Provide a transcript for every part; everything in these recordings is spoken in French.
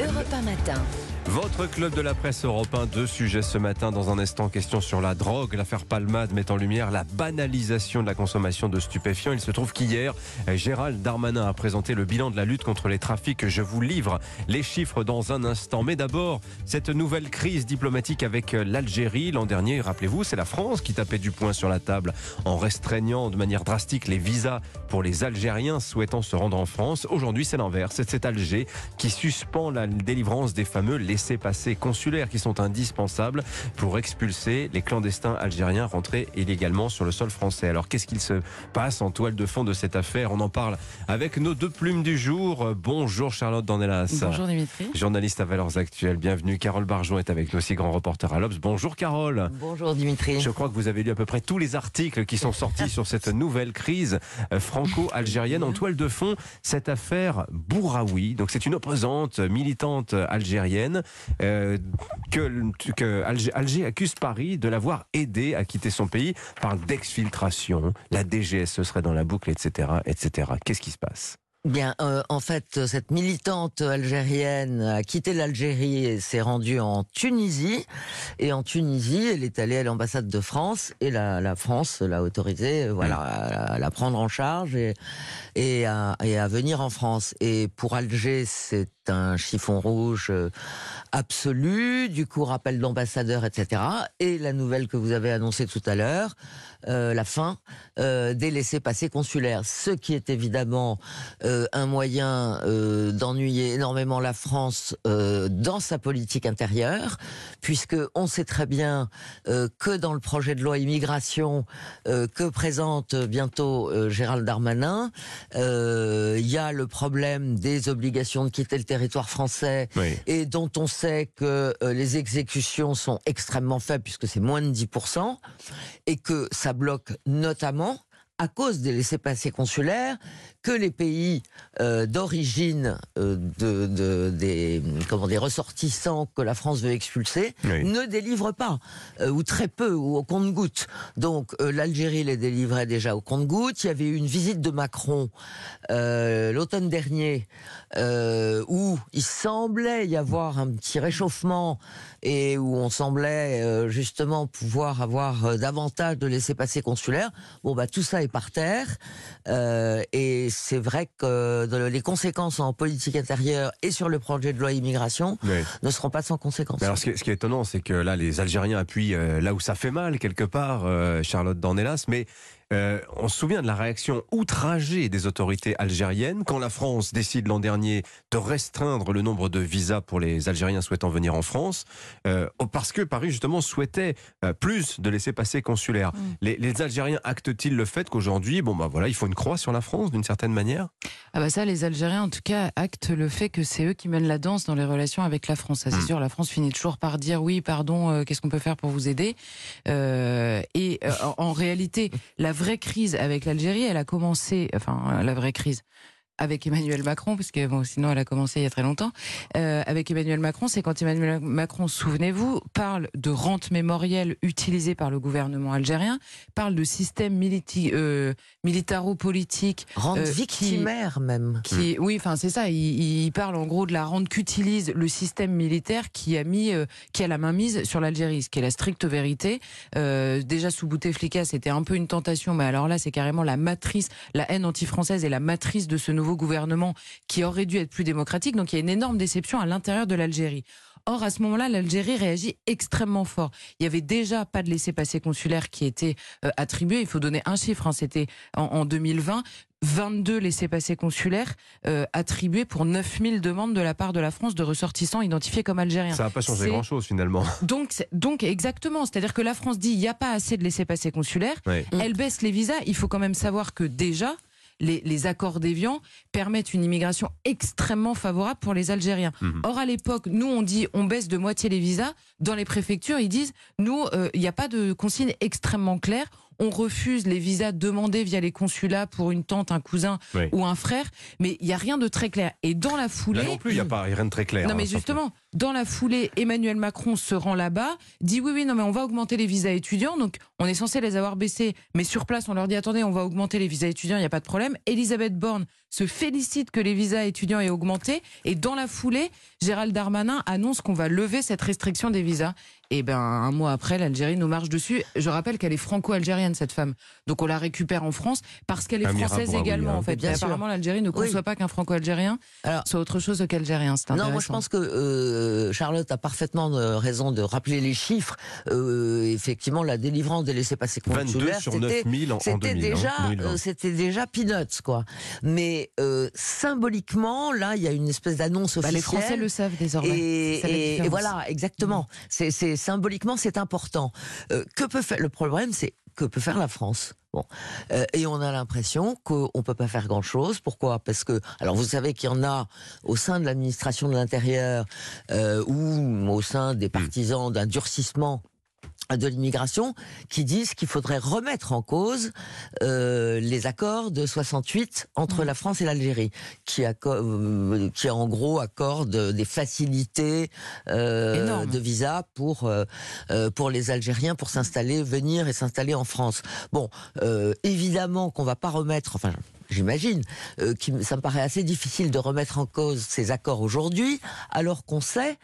Europe 1 matin. Votre club de la presse européen, deux sujets ce matin. Dans un instant, question sur la drogue. L'affaire Palmade met en lumière la banalisation de la consommation de stupéfiants. Il se trouve qu'hier, Gérald Darmanin a présenté le bilan de la lutte contre les trafics. Je vous livre les chiffres dans un instant. Mais d'abord, cette nouvelle crise diplomatique avec l'Algérie. L'an dernier, rappelez-vous, c'est la France qui tapait du poing sur la table en restreignant de manière drastique les visas pour les Algériens souhaitant se rendre en France. Aujourd'hui, c'est l'inverse. C'est Alger qui suspend la délivrance des fameux laissés-passer consulaires qui sont indispensables pour expulser les clandestins algériens rentrés illégalement sur le sol français. Alors qu'est-ce qu'il se passe en toile de fond de cette affaire? On en parle avec nos deux plumes du jour. Bonjour Charlotte Dornelas. Bonjour Dimitri. Journaliste à Valeurs Actuelles, bienvenue. Carole Barjon est avec nous aussi, grand reporter à l'Obs. Bonjour Carole. Bonjour Dimitri. Je crois que vous avez lu à peu près tous les articles qui sont sortis sur cette nouvelle crise euh, franco-algérienne. En toile de fond, cette affaire Bouraoui. Donc c'est une opposante militante algérienne euh, que, que Alger, Alger, accuse Paris de l'avoir aidé à quitter son pays. Parle d'exfiltration, la DGSE serait dans la boucle, etc., etc. Qu'est-ce qui se passe? Bien, euh, en fait, cette militante algérienne a quitté l'Algérie et s'est rendue en Tunisie. Et en Tunisie, elle est allée à l'ambassade de France et la, la France l'a autorisée, euh, voilà, à, la prendre en charge et, et, à, et à venir en France. Et pour Alger, c'est un chiffon rouge euh, absolu, du coup rappel d'ambassadeur, etc. Et la nouvelle que vous avez annoncée tout à l'heure, euh, la fin euh, des laissés-passer consulaires, ce qui est évidemment un moyen d'ennuyer énormément la France dans sa politique intérieure, puisque on sait très bien que dans le projet de loi immigration que présente bientôt Gérald Darmanin, il y a le problème des obligations de quitter le territoire français Oui. et dont on sait que euh, les exécutions sont extrêmement faibles puisque c'est moins de 10% et que ça bloque notamment à cause des laissés-passer consulaires que les pays euh, d'origine euh, de, de- des comment des ressortissants que la France veut expulser Oui. ne délivrent pas euh, ou très peu ou au compte-gouttes. Donc l'Algérie les délivrait déjà au compte-gouttes. Il y avait eu une visite de Macron l'automne dernier où il semblait y avoir un petit réchauffement et où on semblait justement pouvoir avoir davantage de laissés-passer consulaires. Bon bah tout ça est par terre euh, et c'est vrai que de- les conséquences en politique intérieure et sur le projet de loi immigration Oui. ne seront pas sans conséquences. Mais alors, ce qui, est, ce qui est étonnant, c'est que là, les Algériens appuient euh, là où ça fait mal, quelque part, euh, Charlotte Dornelas. Mais euh, on se souvient de la réaction outragée des autorités algériennes quand la France décide l'an dernier de restreindre le nombre de visas pour les Algériens souhaitant venir en France, euh, parce que Paris, justement, souhaitait euh, plus de laissés-passer consulaires. Les, les Algériens actent-ils le fait qu'aujourd'hui, bon, bah voilà, il faut une croix sur la France, d'une certaine manière Ah bah ça, les Algériens, en tout cas, actent le fait que c'est eux qui mènent la danse dans les relations avec la France. Ça, c'est Mm. sûr, la France finit toujours par dire oui, pardon, euh, qu'est-ce qu'on peut faire pour vous aider? Euh, Et euh, en, réalité, la vraie crise avec l'Algérie, elle a commencé, enfin, la vraie crise avec Emmanuel Macron, parce que bon, sinon elle a commencé il y a très longtemps. Euh, avec Emmanuel Macron, c'est quand Emmanuel Macron, souvenez-vous, parle de rente mémorielle utilisée par le gouvernement algérien, parle de système militi- euh, militaro-politique Rendre euh, qui- victimaire même. qui, oui, enfin c'est ça. Il, il parle en gros de la rente qu'utilise le système militaire qui a mis, euh, qui a la main mise sur l'Algérie, ce qui est la stricte vérité. Euh, déjà sous Bouteflika, c'était un peu une tentation, mais alors là, c'est carrément la matrice, la haine anti-française est la matrice de ce nouveau gouvernement qui aurait dû être plus démocratique. Donc il y a une énorme déception à l'intérieur de l'Algérie. Or, à ce moment-là, l'Algérie réagit extrêmement fort. Il y avait déjà pas de laissez-passer consulaire qui était euh, attribué. Il faut donner un chiffre. hein, C'était en, en 2020. 22 laissés-passer consulaires euh, attribués pour 9000 demandes de la part de la France de ressortissants identifiés comme algériens. Ça n'a pas changé grand-chose, finalement. Donc, donc exactement, c'est-à-dire que la France dit il n'y a pas assez de laissés-passer consulaires, Oui. elle baisse les visas. Il faut quand même savoir que déjà, les, les accords d'Évian permettent une immigration extrêmement favorable pour les Algériens. Mhm. Or, à l'époque, nous, on dit on baisse de moitié les visas. Dans les préfectures, ils disent nous, euh, il n'y a pas de consigne extrêmement claire. On refuse les visas demandés via les consulats pour une tante, un cousin Oui. ou un frère, mais il n'y a rien de très clair. Et dans la foulée. Là non plus, il n'y a pas rien de très clair. Non, mais hein, surtout. justement, Dans la foulée, Emmanuel Macron se rend là-bas, dit oui, oui, non, mais on va augmenter les visas étudiants. Donc, on est censé les avoir baissés, mais sur place, on leur dit attendez, on va augmenter les visas étudiants, il n'y a pas de problème. Elisabeth Borne se félicite que les visas étudiants aient augmenté. Et dans la foulée, Gérald Darmanin annonce qu'on va lever cette restriction des visas. Et ben un mois après, l'Algérie nous marche dessus. Je rappelle qu'elle est franco-algérienne cette femme, donc on la récupère en France parce qu'elle est Amira française également hein. en fait. Bien Mais sûr. apparemment, l'Algérie ne conçoit Oui. pas qu'un franco-algérien soit autre chose qu'algérien. C'est Non, moi je pense que euh, Charlotte a parfaitement euh, raison de rappeler les chiffres. Euh, effectivement, la délivrance des laissés-passer 22 consulaires, sur c'était 9000 en, en c'était 2000. déjà, hein, 2020. euh, c'était déjà peanuts quoi. Mais euh, symboliquement, là, il y a une espèce d'annonce Bah, officielle. les Français le savent désormais. Et, voilà, exactement. C'est, c'est symboliquement, c'est important. Euh, que peut faire le problème, c'est que peut faire la France. Bon, Euh, et on a l'impression qu'on peut pas faire grand chose. Pourquoi? Parce que, alors vous savez qu'il y en a au sein de l'administration de l'intérieur euh, ou au sein des partisans d'un durcissement de l'immigration qui disent qu'il faudrait remettre en cause euh, les accords de 68 entre Mhm. la France et l'Algérie, qui, euh, qui en gros accordent des facilités euh, de visa pour euh, euh, pour les Algériens pour s'installer, venir et s'installer en France. Bon, euh, évidemment qu'on va pas remettre, enfin. J'imagine, euh, qui- ça me paraît assez difficile de remettre en cause ces accords aujourd'hui, alors qu'on sait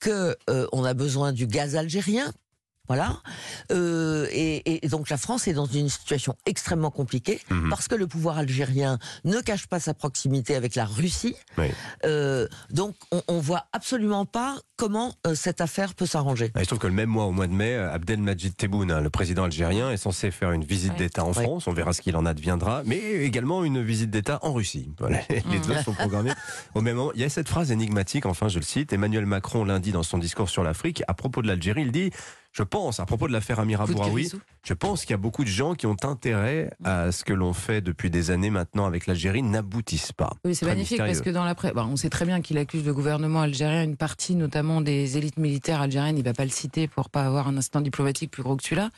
que euh, on a besoin du gaz algérien voilà. Euh, et, et donc la France est dans une situation extrêmement compliquée Mhm. parce que le pouvoir algérien ne cache pas sa proximité avec la Russie. Oui. Euh, donc on, on voit absolument pas comment euh, cette affaire peut s'arranger. Ah, Il se trouve que le même mois, au mois de mai, Abdelmajid Tebboune, hein, le président algérien, est censé faire une visite Ouais. d'État en Ouais. France. On verra ce qu'il en adviendra. Mais également une visite d'État en Russie. Voilà. Les deux sont programmés au même moment. Il y a cette phrase énigmatique, enfin, je le cite. Emmanuel Macron, lundi, dans son discours sur l'Afrique, à propos de l'Algérie, il dit Je pense, à propos de l'affaire Amira Bouraoui, je pense qu'il y a beaucoup de gens qui ont intérêt à ce que l'on fait depuis des années maintenant avec l'Algérie n'aboutisse pas. Oui, c'est magnifique parce que dans la presse, on sait très bien qu'il accuse le gouvernement algérien, une partie notamment des élites militaires algériennes. Il va pas le citer pour pas avoir un instant diplomatique plus gros que celui-là.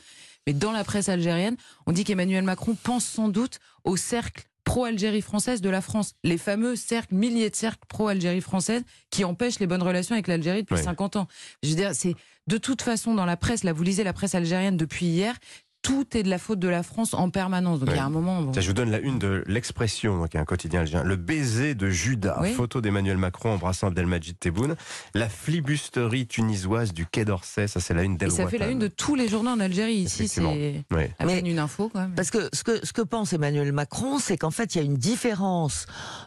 Mais dans la presse algérienne, on dit qu'Emmanuel Macron pense sans doute au cercle pro-Algérie française de la France. Les fameux cercles, milliers de cercles pro-Algérie française qui empêchent les bonnes relations avec l'Algérie depuis Ouais. 50 ans. Je veux dire, c'est de toute façon dans la presse, là vous lisez la presse algérienne depuis hier, tout est de la faute de la France en permanence. Donc il y a un moment. bon, Tiens, je vous donne la une de l'Expression, qui est un quotidien algérien. Le baiser de Judas. Oui. Photo d'Emmanuel Macron embrassant Abdelmajid Tebboune. La flibusterie tunisoise du Quai d'Orsay. Ça, c'est la une d'El ça fait la une de tous les journaux en Algérie. Ici, c'est Ouais. à Mais- une info. Parce que ce que ce que pense Emmanuel Macron, c'est qu'en fait il y a une différence,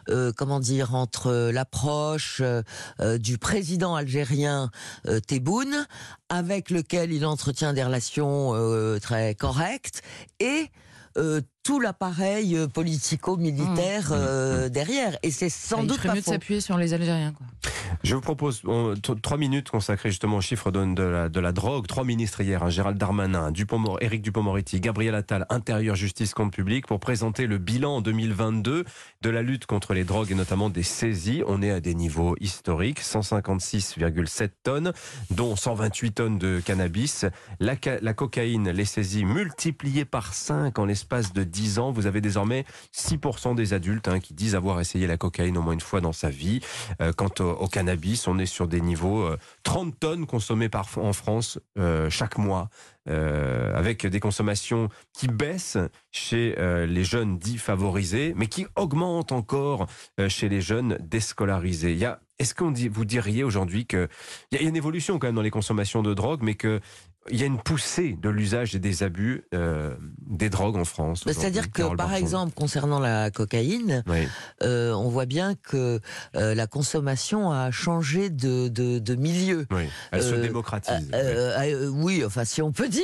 euh, comment dire, entre l'approche euh, euh, du président algérien euh, Tebboune, avec lequel il entretient des relations euh, très correctes, et euh, tout l'appareil euh, politico-militaire Mmh. euh, derrière. Et c'est sans il doute pas mieux de s'appuyer sur les Algériens. Quoi. Je vous propose on, t- trois minutes consacrées justement aux chiffres de, de la, de la drogue. Trois ministres hier, hein, Gérald Darmanin, Dupont, Éric Dupont-Moretti, Gabriel Attal, Intérieur, Justice, Compte Public, pour présenter le bilan en 2022 de la lutte contre les drogues et notamment des saisies. On est à des niveaux historiques, 156,7 tonnes, dont 128 tonnes de cannabis. La, la cocaïne, les saisies multipliées par 5 en l'espace de 10 ans. Vous avez désormais 6% des adultes hein, qui disent avoir essayé la cocaïne au moins une fois dans sa vie. Euh, quant au, cannabis, on est sur des niveaux euh, 30 tonnes consommées par, en France euh, chaque mois, euh, avec des consommations qui baissent chez les jeunes dits favorisés, mais qui augmentent encore chez les jeunes déscolarisés. Il y a, est-ce qu'on vous diriez aujourd'hui que il y a une évolution quand même dans les consommations de drogue, mais que il y a une poussée de l'usage et des abus euh, des drogues en France. Mais C'est-à-dire que, Carole par exemple, concernant la cocaïne, Oui. euh, on voit bien que euh, la consommation a changé de, de, de milieu. Oui, elle se démocratise. Oui, enfin, si on peut dire,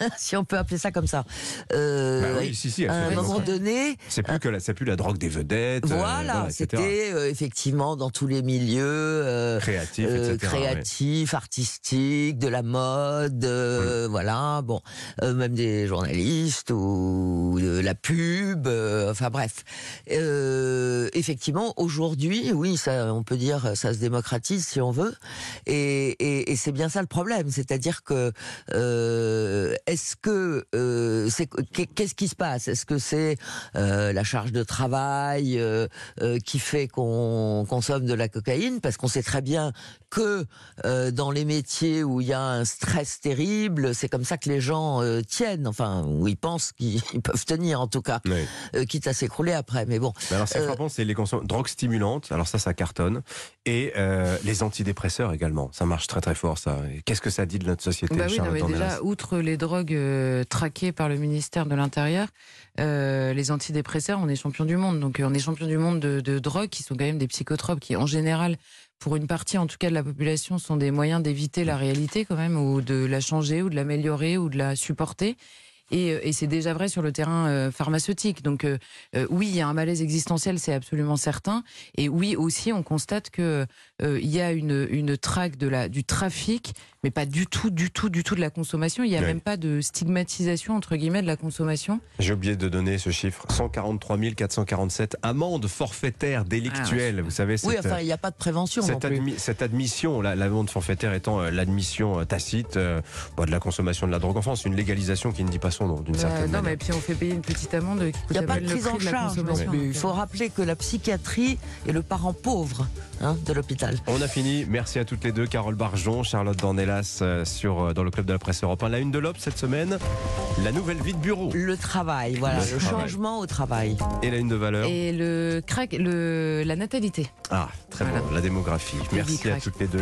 si on peut appeler ça comme ça. Bah oui, si, si, elle à un moment donné, C'est plus que la, c'est plus la drogue des vedettes. voilà, etc. c'était effectivement dans tous les milieux. ouais. créatifs, artistiques, de la mode, euh, voilà, bon, euh, même des journalistes ou de la pub, euh, enfin bref. Effectivement, aujourd'hui, oui, ça, on peut dire, ça se démocratise si on veut, et, et, et c'est bien ça le problème, c'est-à-dire que est-ce que c'est qu'est-ce qui se passe? Est-ce que c'est euh, la charge de travail euh, euh, qui fait qu'on consomme de la cocaïne? Parce qu'on sait très bien que euh, dans les métiers où il y a un stress terrible, c'est comme ça que les gens euh, tiennent, enfin, où ils pensent qu'ils ils peuvent tenir en tout cas, Oui. euh, quitte à s'écrouler après. Mais bon, Mais alors, ce qui est Euh, frappant, c'est les drogues stimulantes. Alors ça, ça cartonne. Et euh, les antidépresseurs également. Ça marche très très fort, ça. Et Qu'est-ce que ça dit de notre société, Bah oui, non, mais déjà, outre les drogues euh, traquées par le ministère de l'Intérieur, euh, les antidépresseurs, on est champion du monde. Donc, euh, on est champion du monde de, de drogues qui sont quand même des psychotropes qui, en général, pour une partie en tout cas de la population, sont des moyens d'éviter la réalité quand même, ou de la changer, ou de l'améliorer, ou de la supporter. Et, euh, et c'est déjà vrai sur le terrain euh, pharmaceutique. Donc euh, euh, oui, il y a un malaise existentiel, c'est absolument certain. Et oui, aussi, on constate que euh, il y a une, une traque de la, du trafic, mais pas du tout, du tout, du tout de la consommation. Il n'y a Oui. même pas de stigmatisation entre guillemets de la consommation. J'ai oublié de donner ce chiffre. 143 447 amendes forfaitaires délictuelles. Vous savez, cette, oui, enfin, il n'y a pas de prévention non cette, plus. admi- cette admission, la- l'amende forfaitaire étant euh, l'admission euh, tacite euh, bon, de la consommation de la drogue en France, une légalisation qui ne dit pas son nom d'une Euh, certaine non, manière. mais puis on fait payer une petite amende qui Il n'y a pas de prise en charge non Il faut rappeler que la psychiatrie est le parent pauvre hein, de l'hôpital. On a fini. Merci à toutes les deux. Carole Barjon, Charlotte Dornelas euh, sur, euh, dans le club de la presse européen. La une de l'Obs cette semaine, la nouvelle vie de bureau Le travail, voilà, Le le, travail. changement au travail. et la une de valeur. Et le crack, le, la natalité. Ah, très Voilà. bon, la démographie. Merci à toutes les deux.